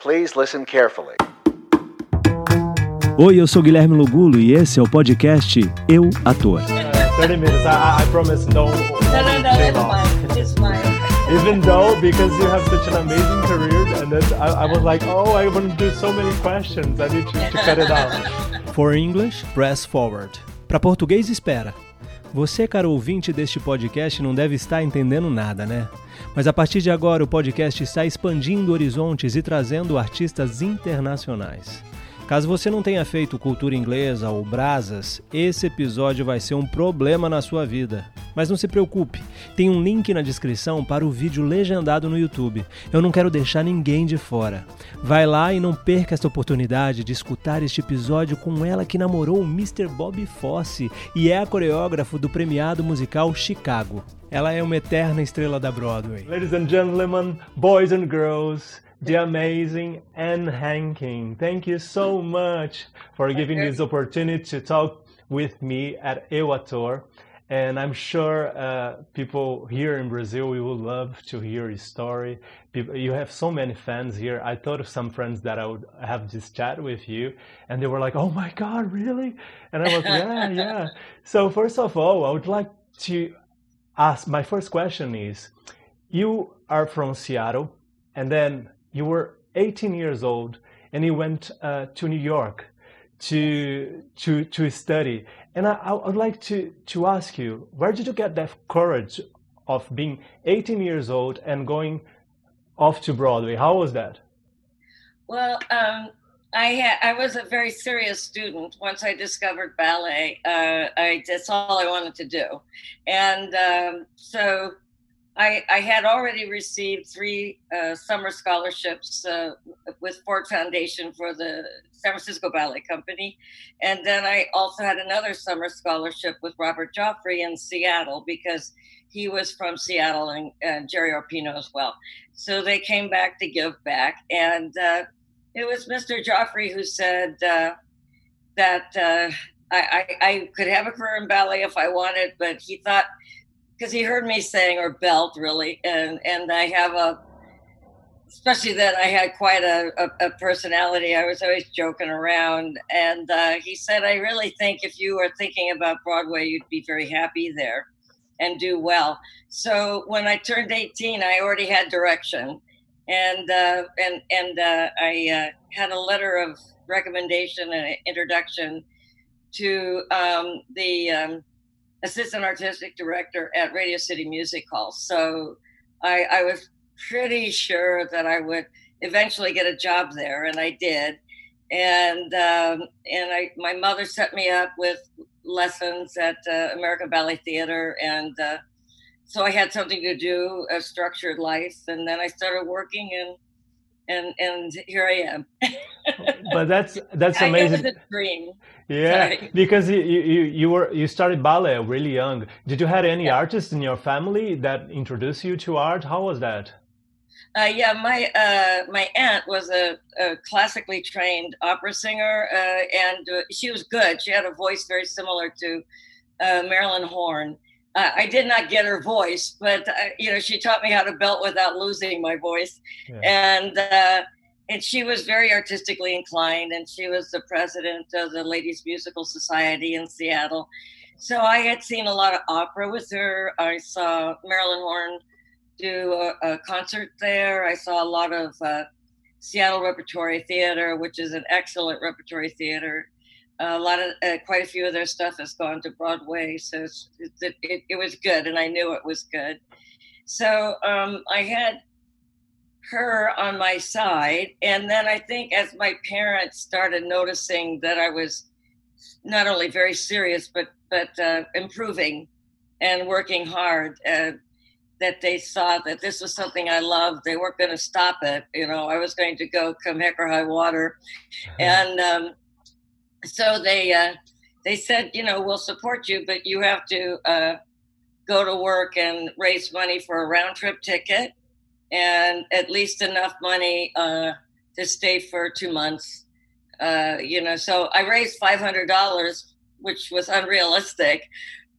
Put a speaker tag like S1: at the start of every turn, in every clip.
S1: Please listen carefully.
S2: Oi, eu sou Guilherme Lugulo e esse é o podcast Eu Ator.
S3: 30 minutes. I, I promise no.
S4: No, no, no,
S3: stay
S4: it's
S3: long.
S4: fine. It's fine.
S3: Even though, because you have such an amazing career, and then I, I was like, oh, I want to do so many questions. I need to, to cut it out.
S2: For English, press forward. Para português, espera. Você, caro ouvinte deste podcast, não deve estar entendendo nada, né? Mas a partir de agora, o podcast está expandindo horizontes e trazendo artistas internacionais. Caso você não tenha feito cultura inglesa ou brasas, esse episódio vai ser um problema na sua vida. Mas não se preocupe, tem um link na descrição para o vídeo legendado no YouTube. Eu não quero deixar ninguém de fora. Vai lá e não perca esta oportunidade de escutar este episódio com ela que namorou o Mr. Bob Fosse e é a coreógrafa do premiado musical Chicago. Ela é uma eterna estrela da Broadway.
S3: Ladies and gentlemen, boys and girls, the amazing Ann Reinking. Thank you so much for giving this opportunity to talk with me at Eu Ator. And I'm sure uh, people here in Brazil we would love to hear your story. People, you have so many fans here. I thought of some friends that I would have this chat with you, and they were like, "Oh my God, really?" And I was, "Yeah, yeah." So first of all, I would like to ask. My first question is, you are from Seattle, and then you were 18 years old, and you went uh, to New York to to to study. And I, I would like to to ask you, where did you get that courage of being 18 years old and going off to Broadway? How was that?
S4: Well, um, I had I was a very serious student. Once I discovered ballet, uh, I that's all I wanted to do, and um, so I, I had already received three uh, summer scholarships uh, with Ford Foundation for the San Francisco Ballet Company, and then I also had another summer scholarship with Robert Joffrey in Seattle because he was from Seattle and, and Jerry Arpino as well. So they came back to give back, and uh, it was Mr. Joffrey who said uh, that uh, I, I, I could have a career in ballet if I wanted, but he thought because he heard me saying or belt really, and and I have a especially that I had quite a, a, a personality. I was always joking around, and uh, he said, "I really think if you are thinking about Broadway, you'd be very happy there." and do well. So when I turned 18, I already had direction, and uh, and and uh, I uh, had a letter of recommendation and introduction to um, the um, assistant artistic director at Radio City Music Hall. So I, I was pretty sure that I would eventually get a job there, and I did. And um, and I my mother set me up with lessons at uh, American Ballet Theater, and uh, so I had something to do, a structured life, and then I started working, and and and here I am.
S3: But that's that's
S4: I
S3: amazing.
S4: a dream.
S3: Yeah,
S4: Sorry.
S3: because you, you you were you started ballet really young. Did you had any
S4: Yeah.
S3: artists in your family that introduced you to art? How was that?
S4: Uh, yeah, my uh, my aunt was a, a classically trained opera singer, uh, and uh, she was good. She had a voice very similar to uh, Marilyn Horne. Uh, I did not get her voice, but uh, you know, she taught me how to belt without losing my voice,
S3: Yeah.
S4: and uh, and she was very artistically inclined, and she was the president of the Ladies Musical Society in Seattle. So I had seen a lot of opera with her. I saw Marilyn Horne do a, a concert there. I saw a lot of uh, Seattle Repertory Theater, which is an excellent repertory theater. A lot of, uh, quite a few of their stuff has gone to Broadway, so it's, it, it, it was good, and I knew it was good. So um, I had her on my side, and then I think as my parents started noticing that I was not only very serious, but but uh, improving and working hard. Uh, that they saw that this was something I loved. They weren't going to stop it. You know, I was going to go come heck or high water, and um, so they uh, they said, you know, we'll support you, but you have to uh, go to work and raise money for a round trip ticket and at least enough money uh, to stay for two months. Uh, you know, so I raised five hundred dollars, which was unrealistic,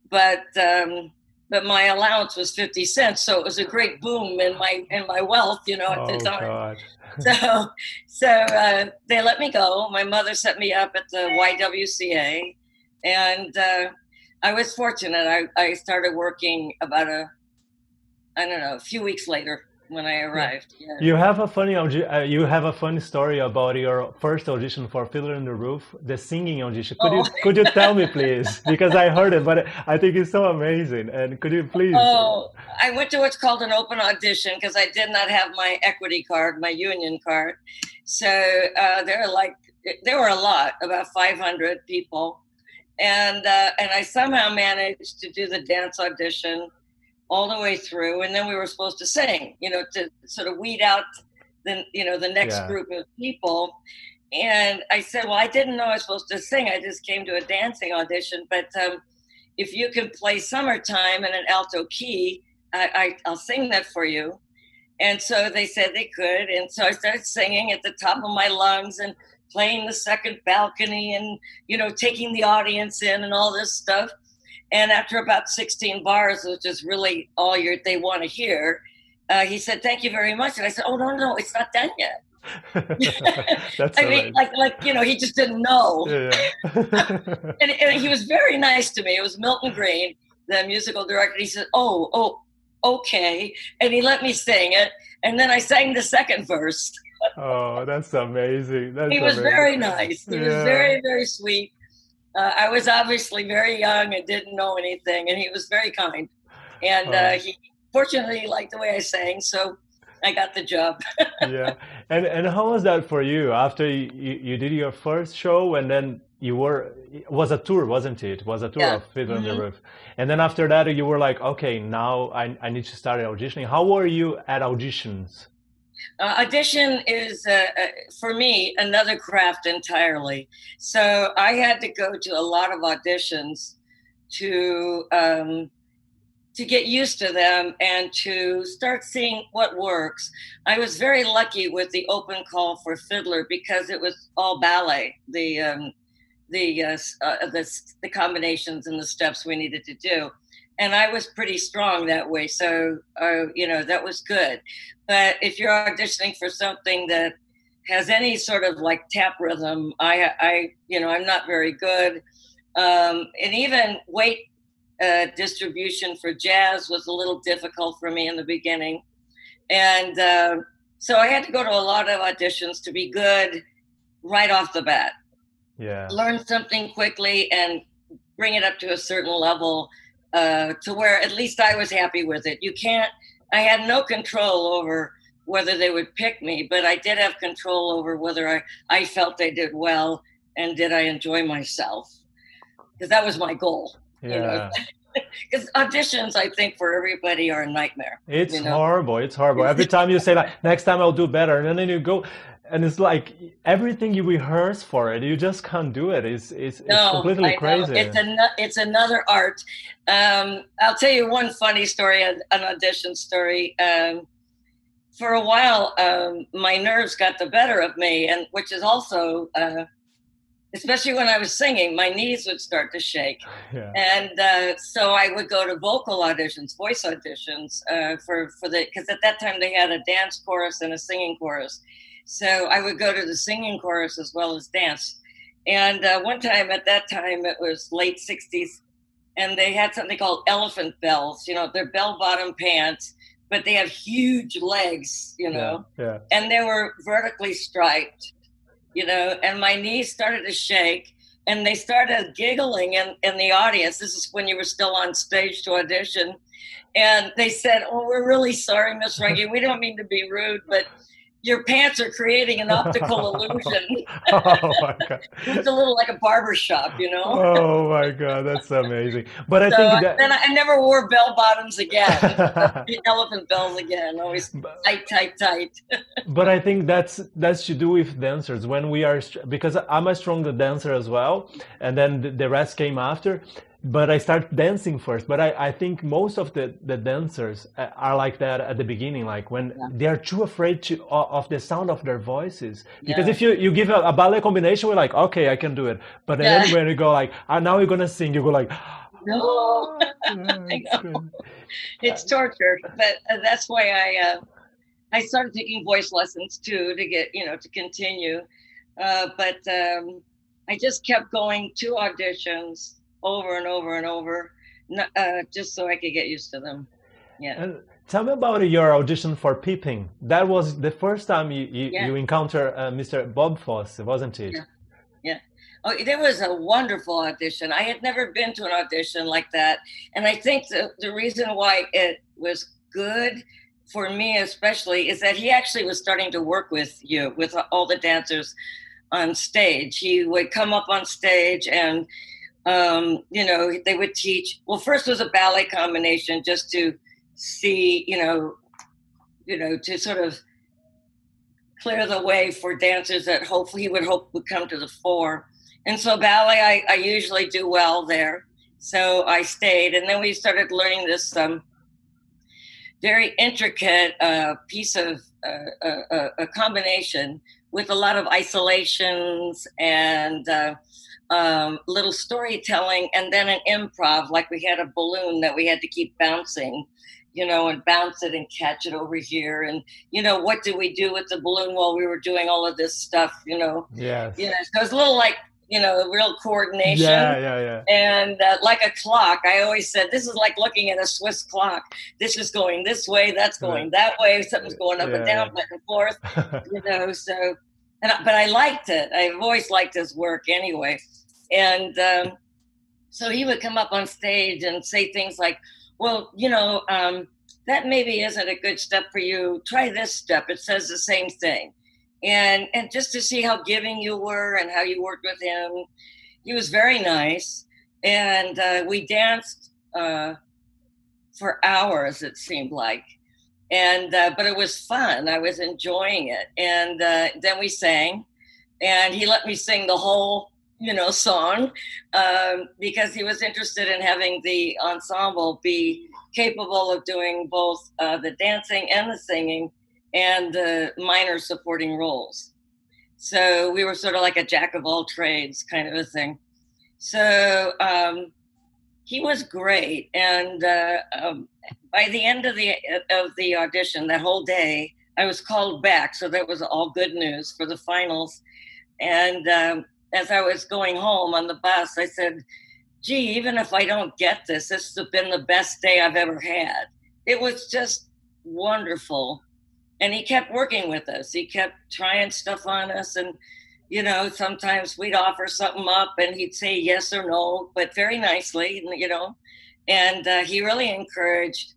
S4: but um, but my allowance was 50 cents. So it was a great boom in my in my wealth, you know, at
S3: oh,
S4: the time.
S3: God.
S4: so so uh, they let me go. My mother set me up at the YWCA, and uh, I was fortunate. I, I started working about a I don't know a few weeks later when I arrived. Yeah.
S3: You have a funny uh, you have a funny story about your first audition for Fiddler on the Roof, the singing audition. Could
S4: Oh.
S3: you could you tell me please? Because I heard it, but I think it's so amazing. And could you please?
S4: Oh, I went to what's called an open audition because I did not have my equity card, my union card. So uh, there are like there were a lot, about 500 people, and uh, and I somehow managed to do the dance audition all the way through, and then we were supposed to sing, you know, to sort of weed out the you know the next
S3: Yeah.
S4: group of people. And I said, well, I didn't know I was supposed to sing. I just came to a dancing audition, but um, if you can play "Summertime" in an alto key, I, I, I'll sing that for you. And so they said they could. And so I started singing at the top of my lungs and playing the second balcony and, you know, taking the audience in and all this stuff. And after about 16 bars, which is really all your, they want to hear, uh, he said, thank you very much. And I said, oh, no, no, it's not done yet.
S3: That's
S4: I mean, like, like, you know, he just didn't know.
S3: yeah. yeah.
S4: and, and he was very nice to me. It was Milton Greene, the musical director. He said, "Oh, oh, okay," and he let me sing it. And then I sang the second verse.
S3: oh, that's amazing. That's
S4: He was
S3: amazing.
S4: very nice. He was very, very sweet. Uh, I was obviously very young and didn't know anything, and he was very kind. And uh, he, fortunately, liked the way I sang, so I got the job.
S3: yeah and and how was that for you after you, you, did your first show and then you were it was a tour wasn't it it was a tour
S4: Yeah.
S3: of Fiddler on the
S4: Mhm.
S3: Roof and then after that you were like okay now I, I need to start auditioning how were you at auditions
S4: Uh, audition is, uh, uh, for me, another craft entirely. So I had to go to a lot of auditions to um, to get used to them and to start seeing what works. I was very lucky with the open call for fiddler because it was all ballet. The um, the uh, uh, the the combinations and the steps we needed to do, and I was pretty strong that way. So uh, you know that was good. But if you're auditioning for something that has any sort of like tap rhythm, I, I, you know, I'm not very good. Um, and even weight uh, distribution for jazz was a little difficult for me in the beginning. And uh, so I had to go to a lot of auditions to be good right off the bat.
S3: Yeah
S4: Learn something quickly and bring it up to a certain level uh, to where at least I was happy with it. You can't, I had no control over whether they would pick me, but I did have control over whether I, I felt I did well and did I enjoy myself. Because that was my goal.
S3: yeah
S4: know, Because auditions, I think, for everybody are a nightmare.
S3: it's
S4: you know?
S3: horrible it's horrible every time you say like next time I'll do better and then you go and it's like everything you rehearse for it you just can't do it it's it's, it's
S4: No,
S3: completely
S4: I know.
S3: crazy
S4: It's an, it's another art. Um, I'll tell you one funny story, an, an audition story. Um, for a while, um, my nerves got the better of me, and which is also, uh, especially when I was singing, my knees would start to shake,
S3: yeah
S4: and uh, so I would go to vocal auditions, voice auditions uh, for for the because at that time they had a dance chorus and a singing chorus, so I would go to the singing chorus as well as dance. And uh, one time at that time, it was late 60s, and they had something called elephant bells. You know, they're bell bottom pants, but they have huge legs, you know,
S3: yeah
S4: and they were vertically striped, you know, and my knees started to shake. And they started giggling in, in the audience. This is when you were still on stage to audition. And they said, Oh, we're really sorry, Miss Reggie. We don't mean to be rude, but your pants are creating an optical illusion.
S3: oh my god
S4: It's a little like a barber shop, you know.
S3: oh my god that's amazing but i
S4: so
S3: think
S4: uh,
S3: that
S4: then I, I never wore bell bottoms again. the elephant bells again, always
S3: But-
S4: tight, tight, tight.
S3: but i think that's that's to do with dancers when we are because i'm a strong dancer as well and then the, the rest came after but i start dancing first but i, I think most of the, the dancers uh, are like that at the beginning like when
S4: Yeah.
S3: they are too afraid to of of the sound of their voices because
S4: Yeah.
S3: if you you give a, a ballet combination we're like okay i can do it but then
S4: Yeah.
S3: when you go like ah, now you're gonna sing you go like
S4: No, it's torture, but uh, that's why I uh, I started taking voice lessons too to get you know to continue. Uh, but um, I just kept going to auditions over and over and over, uh, just so I could get used to them. Yeah.
S3: And tell me about your audition for Pippin. That was the first time you you,
S4: Yeah.
S3: you encounter uh, Mr. Bob Fosse, wasn't it?
S4: Yeah. Oh, there was a wonderful audition. I had never been to an audition like that. And I think the, the reason why it was good for me, especially, is that he actually was starting to work with you, with all the dancers on stage. He would come up on stage and, um, you know, they would teach. Well, first was a ballet combination just to see, you know, you know, to sort of clear the way for dancers that hopefully he would hope would come to the fore. And so ballet, I, I usually do well there. So I stayed, and then we started learning this um, very intricate uh, piece of uh, uh, a combination with a lot of isolations and uh, um, little storytelling, and then an improv. Like we had a balloon that we had to keep bouncing, you know, and bounce it and catch it over here, and you know, what did we do with the balloon while we were doing all of this stuff, you know?
S3: yeah
S4: You know, so it's a little like you know, real coordination.
S3: Yeah, yeah, yeah.
S4: And uh, like a clock, I always said, this is like looking at a Swiss clock. This is going this way, that's going that way, something's going up
S3: Yeah,
S4: and down,
S3: yeah.
S4: back and forth, you know. So, and I- but I liked it. I've always liked his work anyway. And um, so he would come up on stage and say things like, well, you know, um, that maybe isn't a good step for you. Try this step. It says the same thing. And and just to see how giving you were and how you worked with him, he was very nice. And uh, we danced uh, for hours. It seemed like, and uh, but it was fun. I was enjoying it. And uh, then we sang, and he let me sing the whole you know song um, because he was interested in having the ensemble be capable of doing both uh, the dancing and the singing and the minor supporting roles. So we were sort of like a jack of all trades kind of a thing. So um, he was great, and uh, um, by the end of the of the audition, that whole day, I was called back. So that was all good news for the finals. And um, as I was going home on the bus, I said, "Gee, even if I don't get this, this has been the best day I've ever had. It was just wonderful." and he kept working with us. He kept trying stuff on us, and you know, sometimes we'd offer something up, and he'd say yes or no, but very nicely, you know. And uh, he really encouraged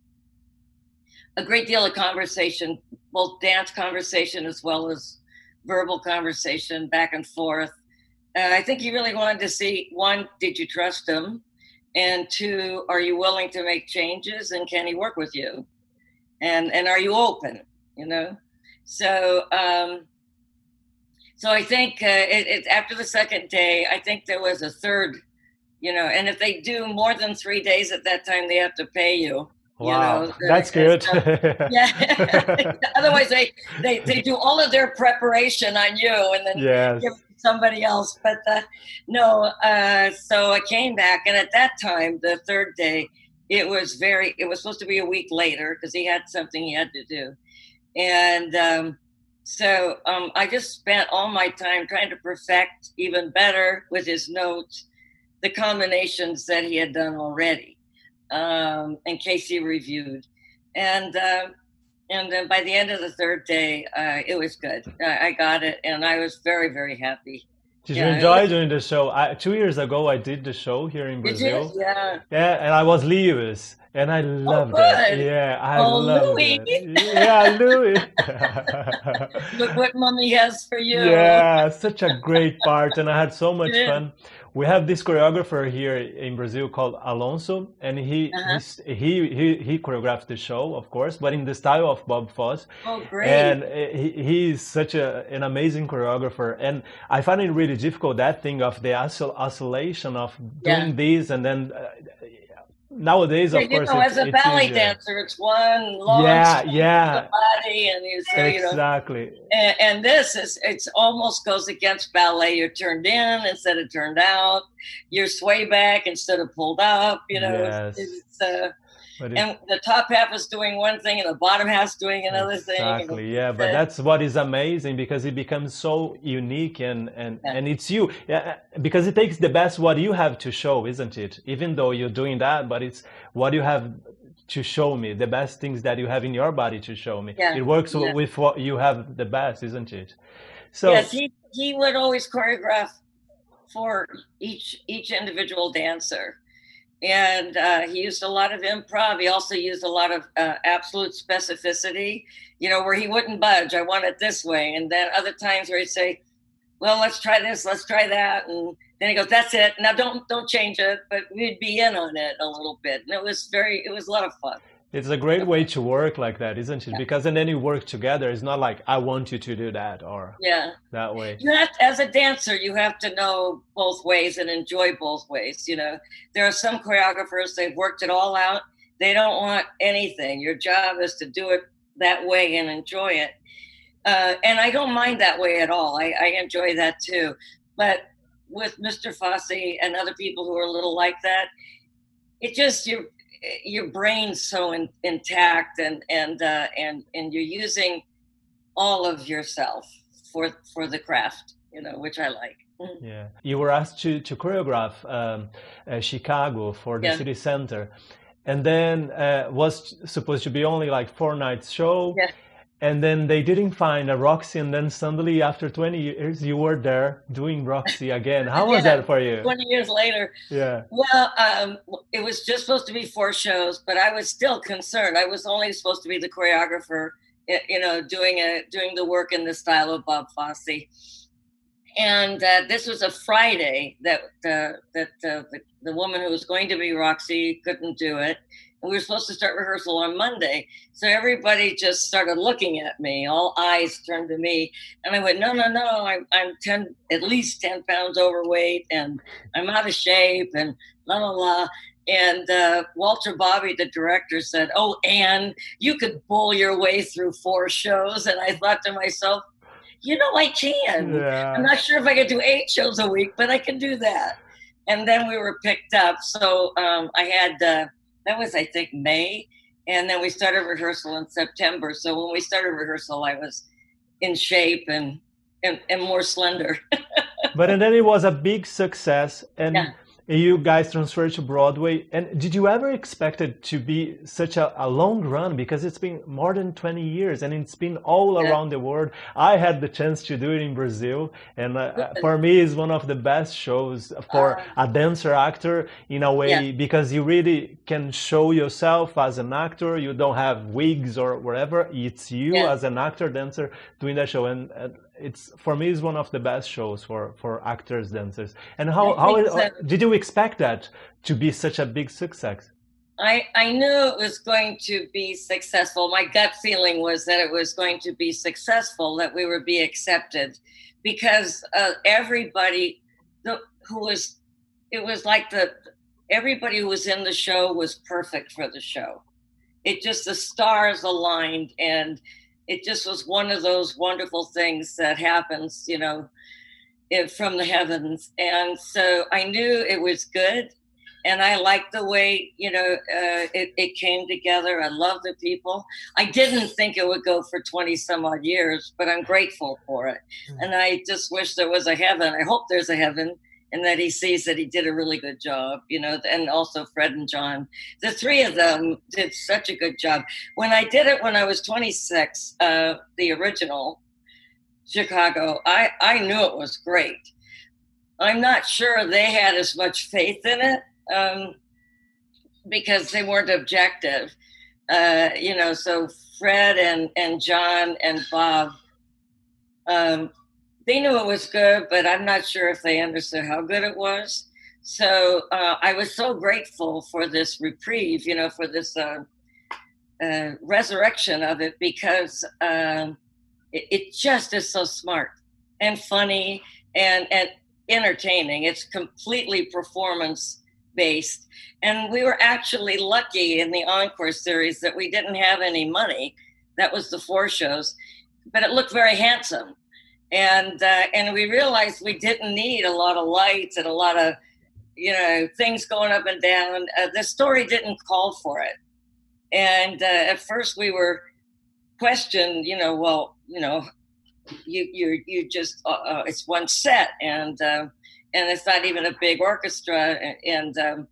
S4: a great deal of conversation, both dance conversation as well as verbal conversation back and forth. Uh, I think he really wanted to see one, did you trust him? And two, are you willing to make changes and can he work with you? And and are you open? you know so um so i think uh, it, it after the second day i think there was a third you know and if they do more than three days at that time they have to pay you
S3: Wow,
S4: know,
S3: that's good.
S4: yeah otherwise they, they they do all of their preparation on you and then
S3: yes.
S4: give somebody else but no uh so i came back and at that time the third day it was very it was supposed to be a week later because he had something he had to do. And um, so um, I just spent all my time trying to perfect even better with his notes the combinations that he had done already, um, in case he reviewed, and uh, and then by the end of the third day, uh, it was good. I, I got it, and I was very very happy.
S3: Did
S4: Yeah,
S3: you enjoy
S4: was-
S3: doing the show? I, two years ago, I did the show here in Brazil.
S4: Yeah.
S3: Yeah, and I was Lewis, and I loved it.
S4: good.
S3: Yeah, I
S4: Oh,
S3: loved
S4: Louis.
S3: it. Yeah, Louis.
S4: Look what mommy has for you.
S3: yeah, such a great part, and I had so much
S4: Yeah.
S3: fun. We have this choreographer here in Brazil called Alonso, and he
S4: Uh-huh.
S3: he he he choreographed the show, of course, but in the style of Bob Fosse.
S4: Oh, great.
S3: And uh, he, he's such a, an amazing choreographer. And I find it really difficult that thing of the oscill- oscillation of doing
S4: Yeah.
S3: this and then uh, nowadays, of
S4: you
S3: course,
S4: know,
S3: it's,
S4: as a
S3: it's
S4: ballet
S3: easier.
S4: dancer, it's one long
S3: Yeah, yeah.
S4: body, and you say, you know,
S3: exactly.
S4: and, and this is it's almost goes against ballet. You're turned in instead of turned out. You're sway back instead of pulled up. You know,
S3: Yes.
S4: it's, uh,
S3: But
S4: and the top half is doing one thing, and the bottom half's doing another thing.
S3: exactly yeah but that's what is amazing because it becomes so unique and and
S4: Yeah.
S3: and it's you. Yeah because it takes the best what you have to show isn't it? Even though you're doing that but it's what you have to show me the best things that you have in your body to show me.
S4: Yeah,
S3: it works
S4: yeah.
S3: with what you have the best isn't it? So
S4: yes, he he would always choreograph for each each individual dancer, and uh, he used a lot of improv. He also used a lot of uh, absolute specificity. You know, where he wouldn't budge. I want it this way, and then other times where he'd say, "Well, let's try this, let's try that," and then he goes, "That's it. Now don't don't change it." But we'd be in on it a little bit, and it was very it was a lot of fun.
S3: It's a great way to work like that isn't it? Because and then you work together. It's not like i want you to do that or
S4: Yeah.
S3: that way.
S4: You have as a dancer you have to know both ways and enjoy both ways you know? There are some choreographers they've worked it all out. They don't want anything. Your job is to do it that way and enjoy it. Uh, and i don't mind that way at all. I, I enjoy that too. But with mr Fosse and other people who are a little like that it just your your brain's so in, intact and and uh, and and you're using all of yourself for for the craft you know which i like Mhm.
S3: Yeah, you were asked to to choreograph um, uh, Chicago for the
S4: Yeah.
S3: city center, and then uh, was supposed to be only like four nights show.
S4: Yeah.
S3: And then they didn't find a Roxie, and then suddenly after 20 years you were there doing Roxie again. How was
S4: Yeah.
S3: that for you?
S4: 20 years later
S3: Yeah,
S4: well um, it was just supposed to be four shows but i was still concerned i was only supposed to be the choreographer you know doing a doing the work in the style of bob fosse and uh, this was a friday that uh, that uh, the, the woman who was going to be roxie couldn't do it and we were supposed to start rehearsal on monday so everybody just started looking at me all eyes turned to me and i went no no no i'm, I'm 10 at least 10 pounds overweight and i'm out of shape and la la la and uh, walter bobbie the director said oh anne you could bull your way through four shows and i thought to myself you know i can
S3: yeah.
S4: I'm not sure if I could do eight shows a week, but I can do that. And then we were picked up. So um, I had, uh, that was, I think, May. And then we started rehearsal in September. So when we started rehearsal, I was in shape and, and, and more slender.
S3: But and then it was a big success, and
S4: Yeah.
S3: You guys transferred to Broadway. And did you ever expect it to be such a, a long run? Because it's been more than 20 years, and it's been all
S4: Yeah.
S3: around the world. I had the chance to do it in Brazil, and uh, for me, it's one of the best shows for a dancer actor in a way.
S4: Yeah.
S3: because you really can show yourself as an actor. You don't have wigs or whatever. It's you
S4: Yeah.
S3: as an actor dancer doing that show, and. Uh, it's for me it's one of the best shows for for actors dancers and how how
S4: so.
S3: did you expect that to be such a big success
S4: I, I knew it was going to be successful. My gut feeling was that it was going to be successful, that we would be accepted, because uh, everybody the, who was, it was like the everybody who was in the show was perfect for the show. It just the stars aligned, and it just was one of those wonderful things that happens, you know, it, from the heavens. And so I knew it was good and I liked the way you know uh, it, it came together. I love the people. I didn't think it would go for twenty some odd years, but I'm grateful for it. And I just wish there was a heaven. I hope there's a heaven, and that he sees that he did a really good job. You know, and also Fred and John, the three of them did such a good job. When I did it when I was 26, uh, the original Chicago, I I knew it was great. I'm not sure they had as much faith in it um, because they weren't objective. Uh, you know, so Fred and, and John and Bob, um, they knew it was good, but I'm not sure if they understood how good it was. So uh, I was so grateful for this reprieve, you know, for this uh, uh, resurrection of it because um, it, it just is so smart and funny and and entertaining. It's completely performance based. And we were actually lucky in the Encore series that we didn't have any money. That was the four shows, but it looked very handsome. And uh, and we realized we didn't need a lot of lights and a lot of you know things going up and down. Uh, the story didn't call for it. And uh, at first we were questioned, you know, well, you know, you you you just uh, uh, it's one set and uh, and it's not even a big orchestra and and, um,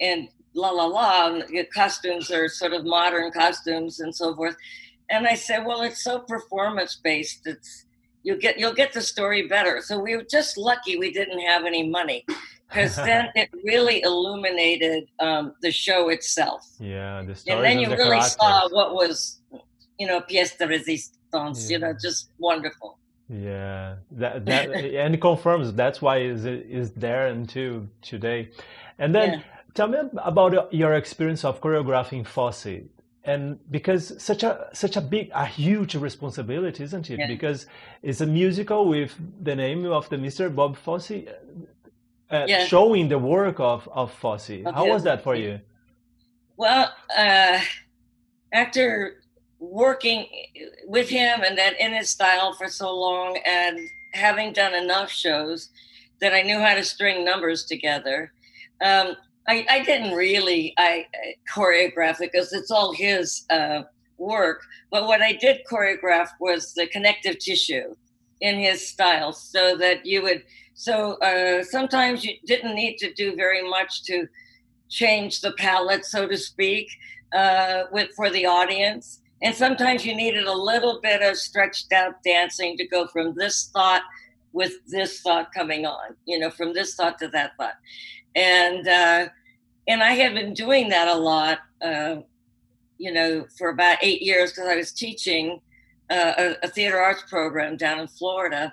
S4: and la la la the costumes are sort of modern costumes and so forth and i said well it's so performance based it's you'll get you'll get the story better so we were just lucky we didn't have any money because then it really illuminated um, the show itself
S3: yeah the story.
S4: and then you
S3: the
S4: really
S3: characters.
S4: saw what was you know pièce de résistance you know just wonderful
S3: Yeah, that that and it confirms that's why is is there until today. And then
S4: Yeah.
S3: tell me about your experience of choreographing Fosse. And because such a such a big a huge responsibility, isn't it?
S4: Yeah.
S3: Because it's a musical with the name of the Mr. Bob Fosse uh,
S4: Yeah.
S3: showing the work of of Fosse.
S4: Of
S3: How was that for you?
S4: Well, uh, after working with him and then in his style for so long and having done enough shows that I knew how to string numbers together, um, I, I didn't really I, I choreograph it because it's all his uh, work. But what I did choreograph was the connective tissue in his style, so that you would. So uh, sometimes you didn't need to do very much to change the palette, so to speak, uh, with for the audience. And sometimes you needed a little bit of stretched out dancing to go from this thought with this thought coming on, you know, from this thought to that thought. And uh, and I had been doing that a lot, uh, you know, for about eight years because I was teaching uh, a, a theater arts program down in Florida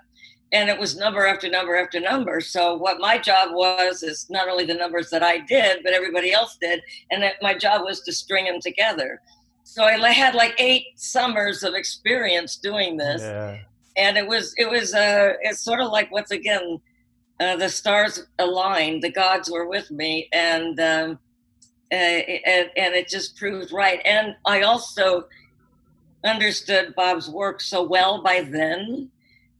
S4: and it was number after number after number. So what my job was is not only the numbers that I did, but everybody else did, and that my job was to string them together. So I had like eight summers of experience doing this,
S3: Yeah.
S4: and it was it was uh it's sort of like once again uh, the stars aligned, the gods were with me, and um, uh, and and it just proved right. And I also understood Bob's work so well by then.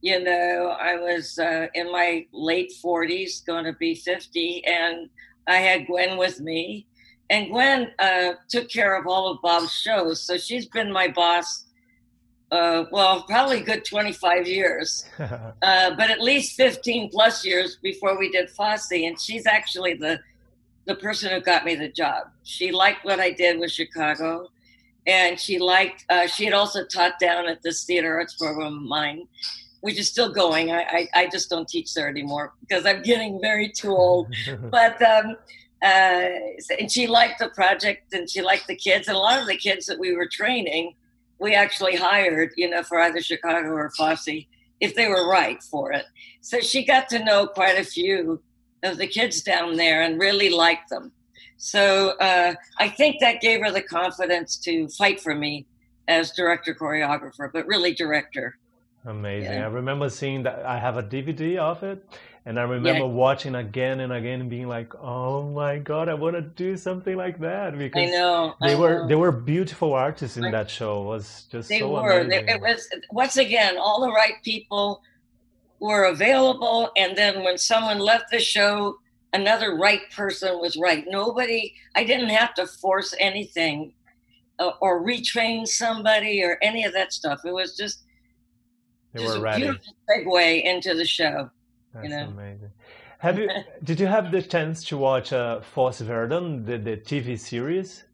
S4: You know, I was uh, in my late 40s, going to be 50, and I had Gwen with me. And Gwen uh, took care of all of Bob's shows. So she's been my boss, uh, well, probably a good 25 years, uh, but at least 15 plus years before we did Fosse. And she's actually the, the person who got me the job. She liked what I did with Chicago and she liked uh, she had also taught down at this theater arts program of mine which is still going i i, I just don't teach there anymore because i'm getting very too old but um uh and she liked the project and she liked the kids and a lot of the kids that we were training we actually hired you know for either chicago or fosse if they were right for it so she got to know quite a few of the kids down there and really liked them so uh, I think that gave her the confidence to fight for me as director choreographer, but really director.
S3: Amazing.
S4: Yeah.
S3: I remember seeing that I have a DVD of it and I remember watching again and again and being like, "Oh my god, I want to do something like that."
S4: I
S3: Because
S4: know
S3: they
S4: I
S3: were
S4: know.
S3: they were beautiful artists in
S4: Right.
S3: that show. It was just
S4: they
S3: so
S4: were.
S3: amazing.
S4: They- It was once again all the right people were available, and then when someone left the show, another right person was right. Nobody. I didn't have to force anything. uh, Or retrain somebody or any of that stuff. It was just,
S3: they
S4: just
S3: were
S4: a
S3: ready.
S4: beautiful segue into the show.
S3: That's
S4: know.
S3: amazing. Have you did you have the chance to watch uh, Fosse Verdon, the, the TV series?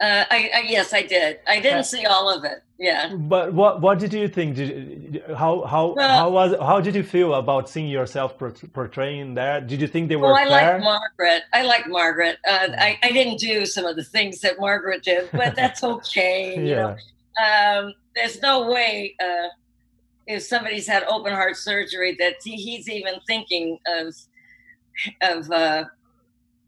S4: Uh, I, I yes, I did. I
S3: Uh,
S4: didn't see all of it. Yeah.
S3: But what what did you think? Did, how how
S4: Well-
S3: how was how did you feel about seeing yourself portraying there? Did you think they were
S4: Well, I like Margaret. I like Margaret. Uh, I, I didn't do some of the things that Margaret did, but that's okay. You
S3: yeah.
S4: know, um, there's no way uh, if somebody's had open heart surgery that he's even thinking of of uh,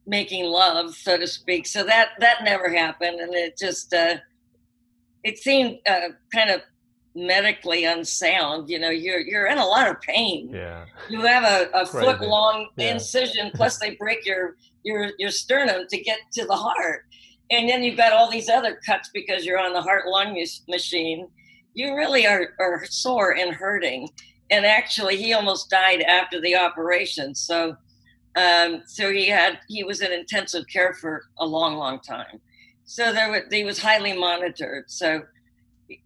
S4: making love, so to speak. So that that never happened, and it just uh, it seemed uh, kind of medically unsound. You know, you're you're in a lot of pain.
S3: Yeah.
S4: You have a, a foot long
S3: Yeah.
S4: incision, plus they break your your your sternum to get to the heart, and then you've got all these other cuts because you're on the heart lung machine. You really are are sore and hurting. And actually, he almost died after the operation. So, um, so he had he was in intensive care for a long, long time. So there was, he was highly monitored. So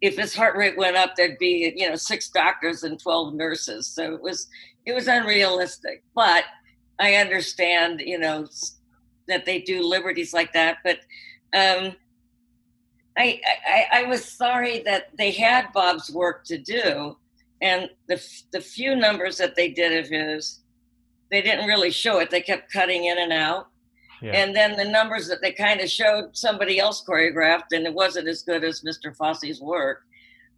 S4: if his heart rate went up, there'd be you know six doctors and twelve nurses. So it was it was unrealistic. But I understand you know that they do liberties like that. But um, I, I I was sorry that they had Bob's work to do, and the the few numbers that they did of his, they didn't really show it. They kept cutting in and out.
S3: Yeah.
S4: And then the numbers that they kind of showed somebody else choreographed, and it wasn't as good as Mr. Fosse's work.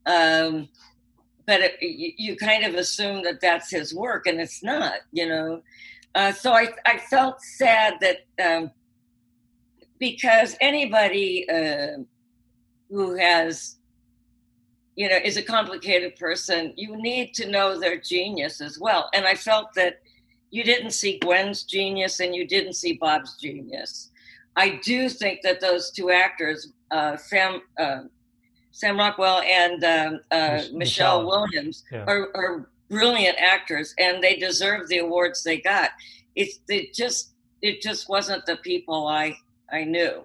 S4: Um, but it, you, you kind of assume that that's his work, and it's not, you know. Uh, so I, I felt sad that um, because anybody uh, who has, you know, is a complicated person, you need to know their genius as well. And I felt that you didn't see Gwen's genius and you didn't see Bob's genius. I do think that those two actors, uh, Sam uh, Sam Rockwell and um, uh, Michelle,
S3: Michelle.
S4: Williams,
S3: Yeah.
S4: are, are brilliant actors, and they deserve the awards they got. It's it just it just wasn't the people I I knew.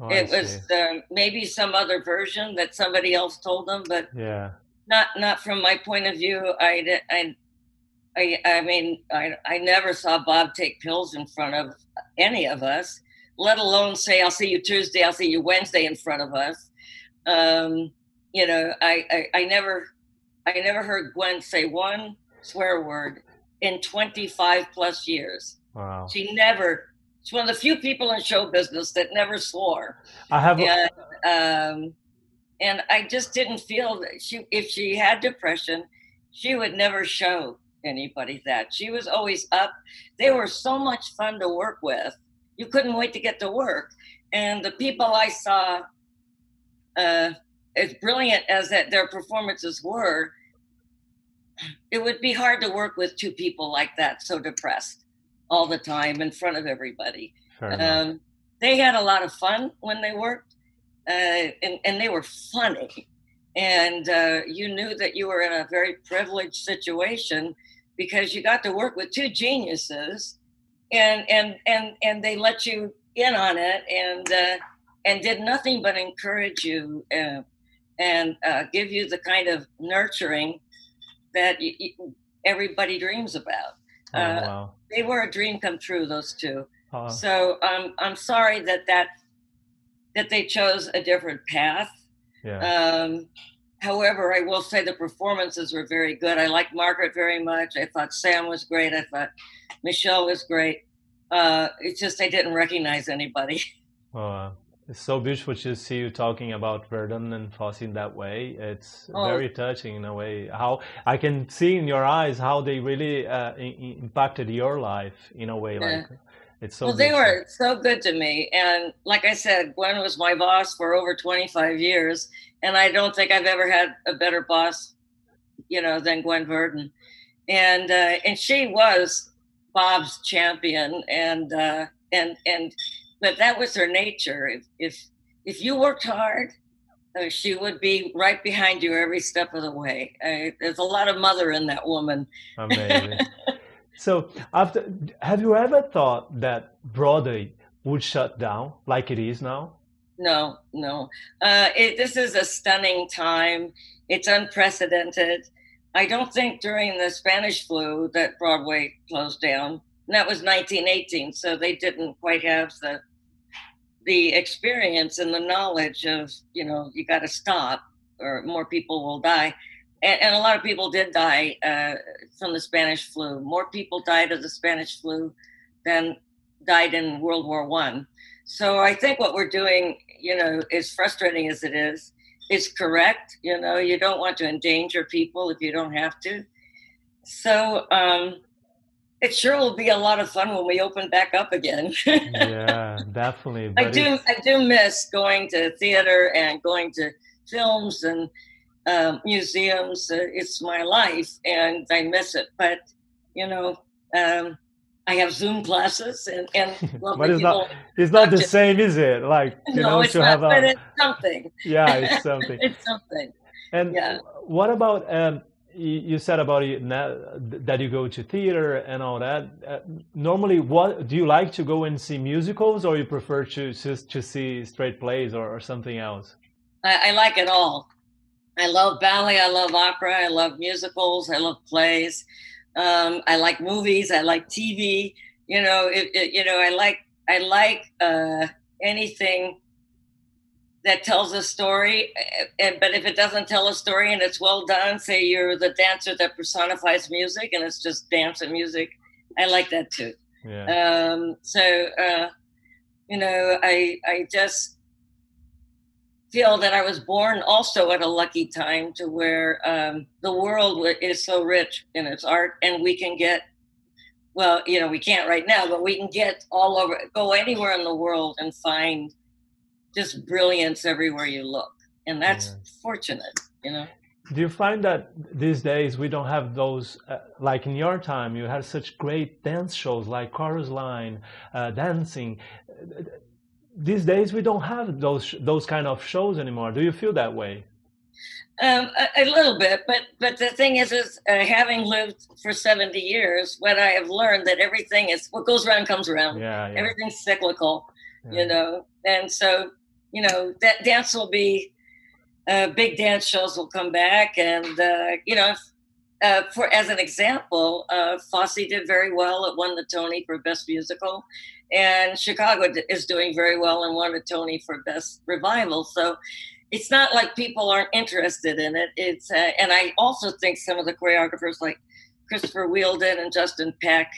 S3: Oh,
S4: it was um, maybe some other version that somebody else told them, but
S3: Yeah.
S4: not not from my point of view. I I I, I mean I I never saw Bob take pills in front of any of us, let alone say I'll see you Tuesday, I'll see you Wednesday in front of us. Um, you know, I, I I never I never heard Gwen say one swear word in 25 plus years.
S3: Wow.
S4: She never. She's one of the few people in show business that never swore
S3: I have.
S4: and um, and I just didn't feel that she, if she had depression, she would never show anybody that. She was always up. They were so much fun to work with. You couldn't wait to get to work. And the people I saw, uh, as brilliant as that their performances were, it would be hard to work with two people like that, so depressed all the time in front of everybody. Um, they had a lot of fun when they worked, uh, and, and they were funny. And uh, you knew that you were in a very privileged situation because you got to work with two geniuses, and and and and they let you in on it, and uh, and did nothing but encourage you uh, and uh, give you the kind of nurturing that y y everybody dreams about.
S3: Oh,
S4: uh,
S3: wow.
S4: They were a dream come true. Those two.
S3: Uh,
S4: So um, I'm sorry that that that they chose a different path.
S3: yeah.
S4: Um, however, I will say the performances were very good. I liked Margaret very much. I thought Sam was great. I thought Michelle was great. Uh, it's just I didn't recognize anybody.
S3: Oh, uh, it's so beautiful to see you talking about Verdon and Fosse in that way. It's
S4: Oh.
S3: very touching in a way. How I can see in your eyes how they really uh, impacted your life in a way.
S4: Yeah.
S3: Like it's so.
S4: well, they were so good to me, and like I said, Gwen was my boss for over 25 years, and I don't think I've ever had a better boss, you know, than Gwen Verdon, and uh, and she was Bob's champion, and uh, and and but that was her nature. If if if you worked hard, uh, she would be right behind you every step of the way. Uh, there's a lot of mother in that woman.
S3: Amazing. so, after, have you ever thought that Broadway would shut down like it is now?
S4: No, no. Uh, it, this is a stunning time. It's unprecedented. I don't think during the Spanish flu that Broadway closed down. And that was 1918, so they didn't quite have the the experience and the knowledge of you know you got to stop or more people will die. And, and a lot of people did die uh, from the Spanish flu. More people died of the Spanish flu than died in World War One. So I think what we're doing, you know, as frustrating as it is, is correct. You know, you don't want to endanger people if you don't have to. So um, it sure will be a lot of fun when we open back up again.
S3: yeah, definitely.
S4: I do. I do miss going to theater and going to films and um, museums. Uh, it's my life, and I miss it. But you know, um, I have Zoom classes, and and
S3: but it's not it's not the same, is it? Like
S4: you no, know, it's to not, have a, but it's something.
S3: Yeah, it's something.
S4: it's something.
S3: And
S4: yeah.
S3: what about um, you said about it that you go to theater and all that. Uh, normally, what do you like to go and see musicals, or you prefer to just to see straight plays or, or something else?
S4: I, I, like it all. I love ballet. I love opera. I love musicals. I love plays. Um, I like movies. I like TV. You know, it, it, you know, I like I like uh, anything that tells a story. And, but if it doesn't tell a story and it's well done, say you're the dancer that personifies music and it's just dance and music, I like that too.
S3: Yeah.
S4: Um, so, uh, you know, I I just feel that I was born also at a lucky time to where um, the world is so rich in its art, and we can get well, you know, we can't right now, but we can get all over, go anywhere in the world and find just brilliance everywhere you look. And that's yeah. fortunate, you know.
S3: Do you find that these days we don't have those, uh, like in your time, you had such great dance shows like Chorus Line, uh, dancing. These days we don't have those those kind of shows anymore. Do you feel that way?
S4: Um, a, a, little bit, but but the thing is, is uh, having lived for seventy years, what I have learned that everything is what goes around comes around.
S3: Yeah, yeah.
S4: Everything's cyclical, yeah. you know, and so you know that dance will be uh, big dance shows will come back. And uh, you know uh, for as an example uh, fosse did very well. It won the tony for best musical. And chicago is doing very well and won a tony for best revival. So it's not like people aren't interested in it. It's uh, and i also think some of the choreographers like christopher wheeldon and justin peck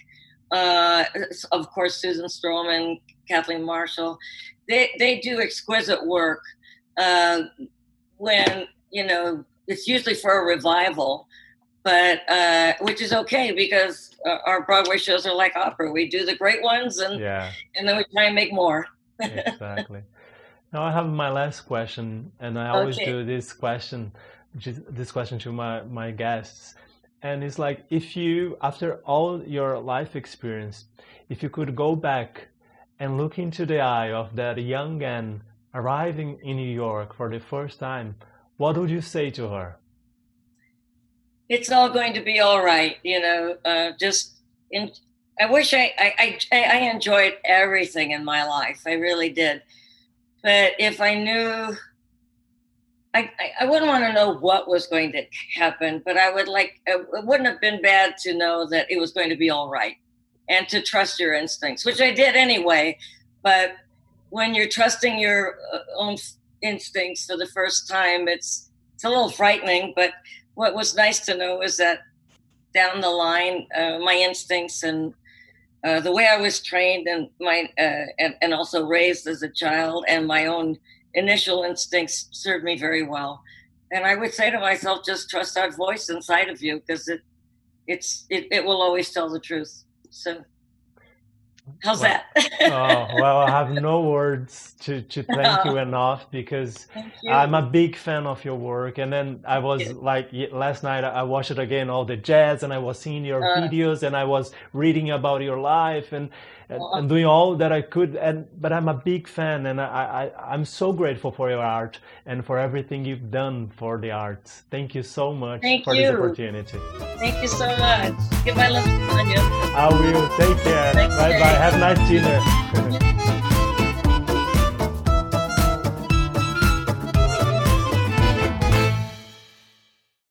S4: uh, of course susan stroman kathleen marshall they they do exquisite work. Uh, when you know it's usually for a revival but uh, which is okay because uh, our broadway shows are like opera. We do the great ones and
S3: yeah.
S4: and then we try and make more.
S3: Exactly. Now i have my last question and i always okay. do this question this question to my my guests and it's like if you after all your life experience if you could go back and look into the eye of that young Ann arriving in New York for the first time, what would you say to her?
S4: It's all going to be all right, you know. Uh, just in, I wish I, I, I I enjoyed everything in my life. I really did, but if I knew I, I, wouldn't want to know what was going to happen, but I would like, it wouldn't have been bad to know that it was going to be all right and to trust your instincts, which I did anyway. But when you're trusting your uh, own instincts for the first time, it's it's a little frightening. But what was nice to know is that down the line, uh, my instincts and uh, the way I was trained and my uh, and, and also raised as a child and my own initial instincts served me very well. And I would say to myself, just trust that voice inside of you because it it's it, it will always tell the truth. So how's
S3: well,
S4: that?
S3: oh, well, I have no words to, to thank you enough because
S4: you.
S3: I'm a big fan of your work. And then I was like last night I watched it again, All That Jazz, and I was seeing your uh, videos and I was reading about your life and and, and, doing all that I could. And but I'm a big fan, and I, I I'm so grateful for your art and for everything you've done for the arts. Thank you so much
S4: Thank
S3: for
S4: you.
S3: this opportunity.
S4: Thank you so much. Give my love to Tanya.
S3: I will. Take care. bye bye. Have a nice dinner.